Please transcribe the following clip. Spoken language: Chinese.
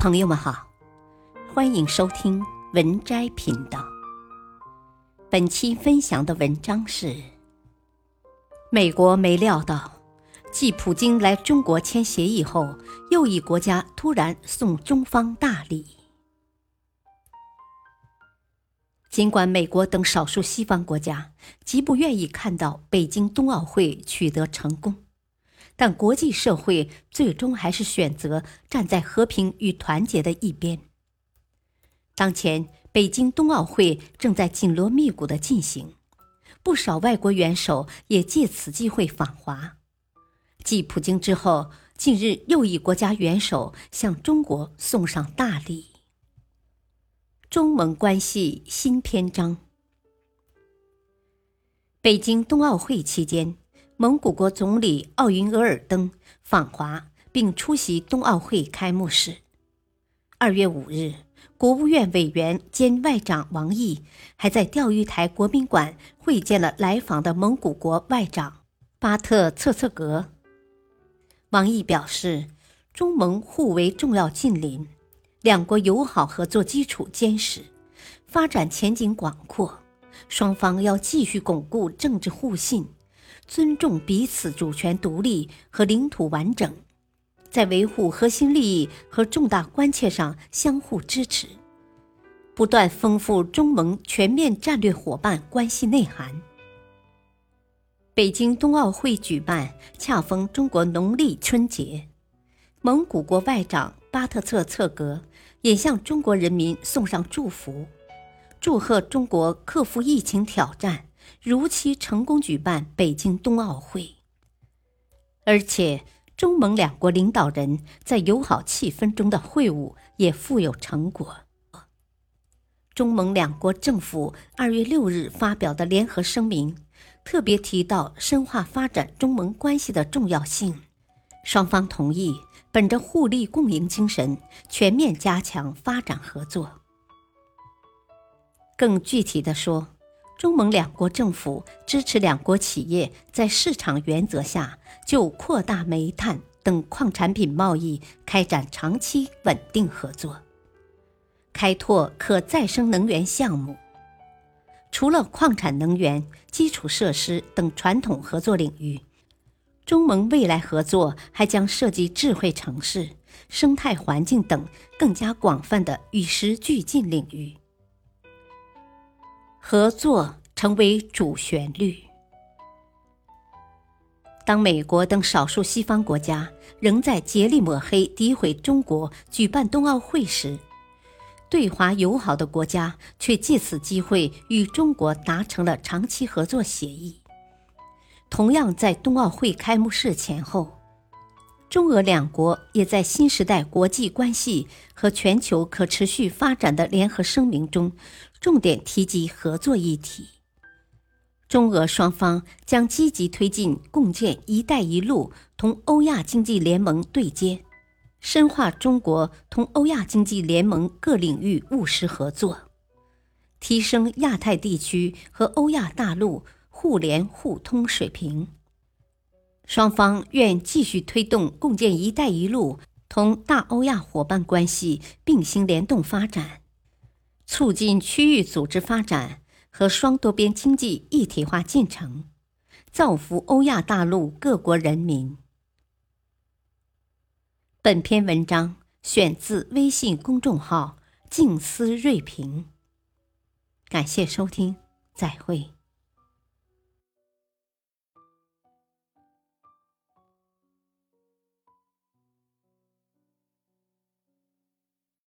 朋友们好，欢迎收听文摘频道。本期分享的文章是：美国没料到，继普京来中国签协议后，又一国家突然送中方大礼。尽管美国等少数西方国家极不愿意看到北京冬奥会取得成功。但国际社会最终还是选择站在和平与团结的一边。当前，北京冬奥会正在紧锣密鼓的进行，不少外国元首也借此机会访华。继普京之后，近日又一国家元首向中国送上大礼。中蒙关系新篇章。北京冬奥会期间。蒙古国总理奥云额尔登访华，并出席冬奥会开幕式。二月五日，国务院委员兼外长王毅还在钓鱼台国宾馆会见了来访的蒙古国外长巴特策策格。王毅表示，中蒙互为重要近邻，两国友好合作基础坚实，发展前景广阔，双方要继续巩固政治互信。尊重彼此主权独立和领土完整，在维护核心利益和重大关切上相互支持，不断丰富中蒙全面战略伙伴关系内涵。北京冬奥会举办恰逢中国农历春节，蒙古国外长巴特策策格也向中国人民送上祝福，祝贺中国克服疫情挑战。如期成功举办北京冬奥会，而且中蒙两国领导人在友好气氛中的会晤也富有成果。中蒙两国政府二月六日发表的联合声明，特别提到深化发展中蒙关系的重要性，双方同意本着互利共赢精神，全面加强发展合作。更具体的说，中蒙两国政府支持两国企业在市场原则下就扩大煤炭等矿产品贸易开展长期稳定合作，开拓可再生能源项目。除了矿产能源、基础设施等传统合作领域，中蒙未来合作还将涉及智慧城市、生态环境等更加广泛的与时俱进领域。合作成为主旋律。当美国等少数西方国家仍在竭力抹黑、诋毁中国举办冬奥会时，对华友好的国家却借此机会与中国达成了长期合作协议。同样在冬奥会开幕式前后，中俄两国也在新时代国际关系和全球可持续发展的联合声明中。重点提及合作议题，中俄双方将积极推进共建“一带一路”同欧亚经济联盟对接，深化中国同欧亚经济联盟各领域务实合作，提升亚太地区和欧亚大陆互联互通水平。双方愿继续推动共建“一带一路”同大欧亚伙伴关系并行联动发展。促进区域组织发展和双多边经济一体化进程，造福欧亚大陆各国人民。本篇文章选自微信公众号“静思睿评”，感谢收听，再会。